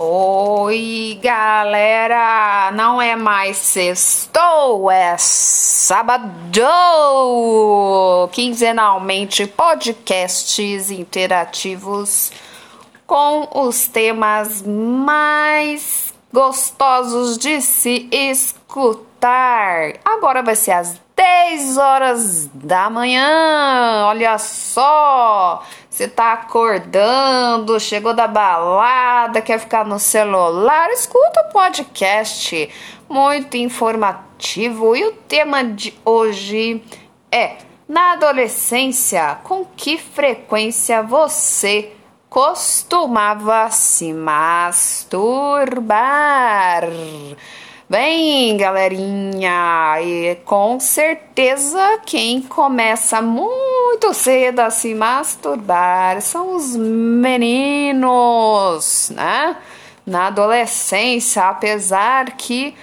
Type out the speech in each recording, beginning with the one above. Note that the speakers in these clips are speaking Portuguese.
Oi, galera! Não é mais sextou, é sábado! Quinzenalmente podcasts interativos com os temas mais gostosos de se escutar. Agora vai ser às 10 horas da manhã. Olha só! Você tá acordando, chegou da balada, quer ficar no celular? Escuta o podcast, muito informativo. E o tema de hoje é: na adolescência, com que frequência você costumava se masturbar? Bem, galerinha, e com certeza quem começa muito cedo a se masturbar são os meninos, né? Na adolescência, apesar que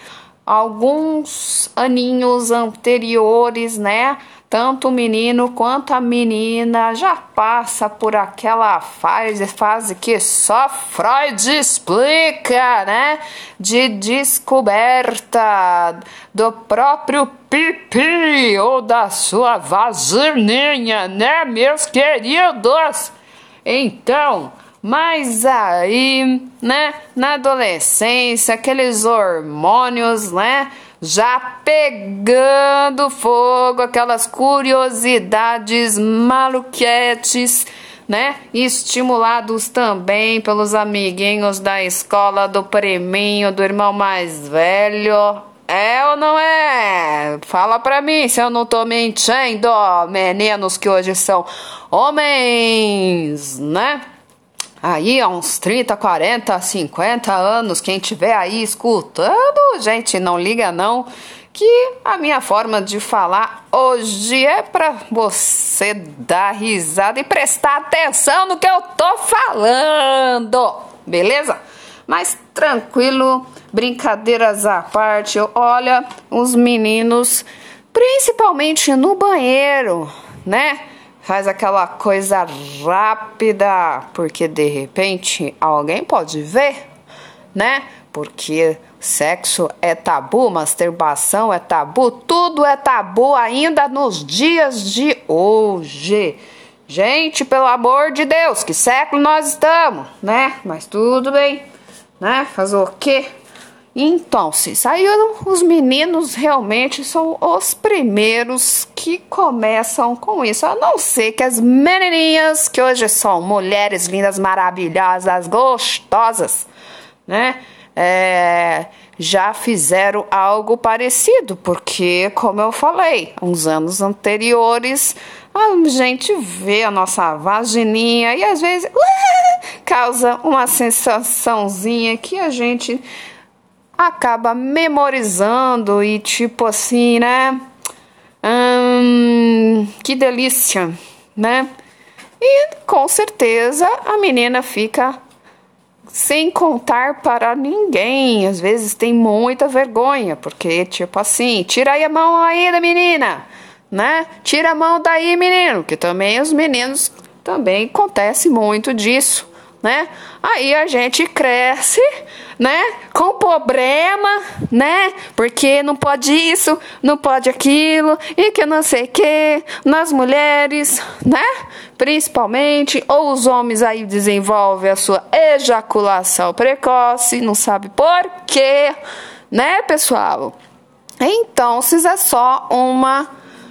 alguns aninhos anteriores, né? Tanto o menino quanto a menina já passa por aquela fase, fase que só Freud explica, né? De descoberta do próprio pipi ou da sua vagininha, né, meus queridos? Então, mas aí, né, na adolescência, aqueles hormônios, né? Já pegando fogo, aquelas curiosidades maluquetes, né? Estimulados também pelos amiguinhos da escola do preminho do irmão mais velho. É ou não é? Fala pra mim se eu não tô mentindo, meninos que hoje são homens, né? Aí há uns 30, 40, 50 anos, quem estiver aí escutando, gente, não liga não, que a minha forma de falar hoje é para você dar risada e prestar atenção no que eu tô falando, beleza? Mas tranquilo, brincadeiras à parte, olha, os meninos, principalmente no banheiro, né? Faz aquela coisa rápida, porque de repente alguém pode ver, né? Porque sexo é tabu, masturbação é tabu, tudo é tabu ainda nos dias de hoje. Gente, pelo amor de Deus, que século nós estamos, né? Mas tudo bem, né? Fazer o quê? Então, se saíram, os meninos realmente são os primeiros que começam com isso. A não ser que as menininhas, que hoje são mulheres lindas, maravilhosas, gostosas, né? É, já fizeram algo parecido, porque, como eu falei, uns anos anteriores, a gente vê a nossa vagininha e às vezes causa uma sensaçãozinha que a gente acaba memorizando e tipo assim, né? Hum, que delícia, né? E com certeza a menina fica sem contar para ninguém. Às vezes tem muita vergonha, porque tipo assim, tira aí a mão aí da menina, né? Tira a mão daí, menino, que também os meninos também acontece muito disso, né? Aí a gente cresce né? Com problema, né? Porque não pode isso, não pode aquilo, e que não sei que, nas mulheres, né? Principalmente, ou os homens aí desenvolvem a sua ejaculação precoce, não sabe por quê, né, pessoal? Então, se é só uma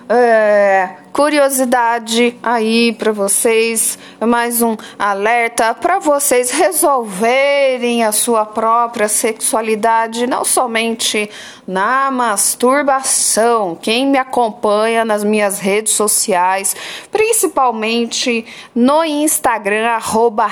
é, curiosidade aí para vocês, mais um alerta para vocês resolverem a sua própria sexualidade, não somente na masturbação. Quem me acompanha nas minhas redes sociais, principalmente no Instagram, arroba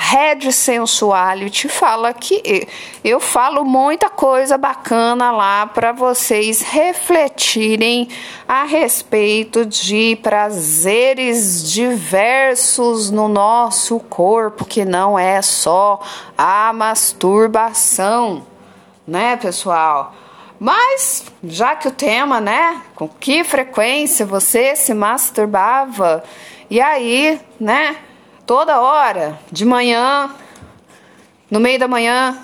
Sensuality, fala que eu falo muita coisa bacana lá para vocês refletirem a respeito de prazer prazeres diversos no nosso corpo, que não é só a masturbação, né, pessoal? Mas, já que o tema, né, com que frequência você se masturbava, e aí, né, toda hora, de manhã, no meio da manhã,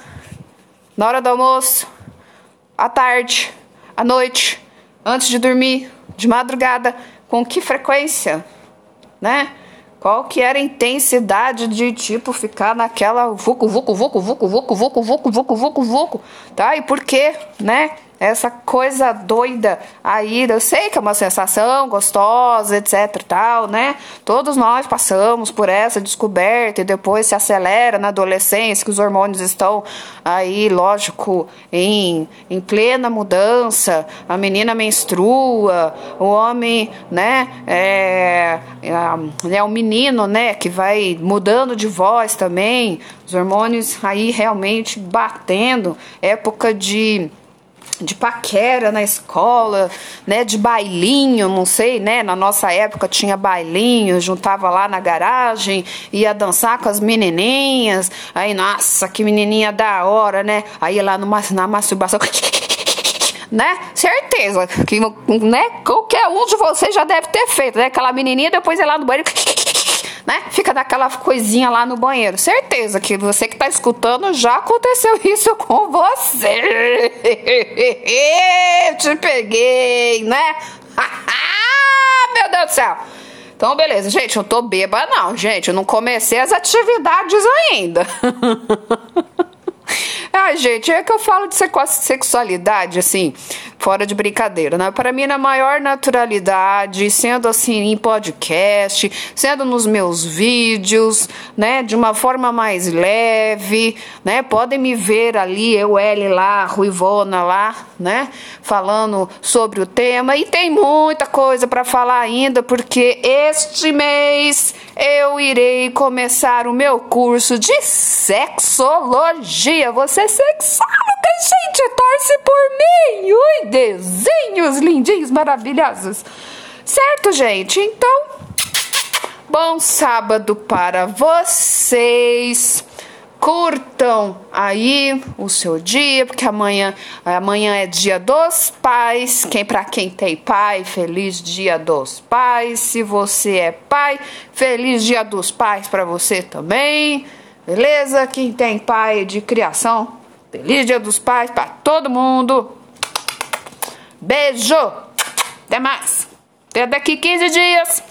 na hora do almoço, à tarde, à noite, antes de dormir, de madrugada, com que frequência, né? Qual que era a intensidade de tipo ficar naquela vucu vucu vucu vucu vucu vucu vucu vucu vucu vucu, tá? E por quê, né? Essa coisa doida aí, eu sei que é uma sensação gostosa, etc tal, né? Todos nós passamos por essa descoberta e depois se acelera na adolescência, que os hormônios estão aí, lógico, em, em plena mudança, a menina menstrua, o homem, né, é, é, o menino, né, que vai mudando de voz também, os hormônios aí realmente batendo, época de de paquera na escola, né, de bailinho, não sei, né, na nossa época tinha bailinho, juntava lá na garagem, ia dançar com as menininhas, aí, nossa, que menininha da hora, né, aí lá numa, na masturbação, né, certeza, que, né, qualquer um de vocês já deve ter feito, né, aquela menininha, depois ia lá no banheiro, né? Fica daquela coisinha lá no banheiro. Certeza que você que está escutando já aconteceu isso com você. Eu te peguei, né? Meu Deus do céu. Então, beleza, gente, eu tô bêbada, não, gente. Eu não comecei as atividades ainda. Gente, é que eu falo de sexualidade, assim, fora de brincadeira, né? Para mim, na maior naturalidade, sendo assim em podcast, sendo nos meus vídeos, né? De uma forma mais leve, né? Podem me ver ali, eu, L lá, Ruivona lá, né? Falando sobre o tema. E tem muita coisa para falar ainda, porque este mês eu irei começar o meu curso de sexologia. Você sexóloga, gente, torce por mim. Ui, desenhos lindinhos, maravilhosos. Certo, gente? Então, bom sábado para vocês curtam aí o seu dia, porque amanhã, amanhã é dia dos pais. Quem para quem tem pai, feliz dia dos pais. Se você é pai, feliz dia dos pais para você também. Beleza? Quem tem pai de criação, feliz dia dos pais para todo mundo. Beijo. Até mais. Até daqui 15 dias.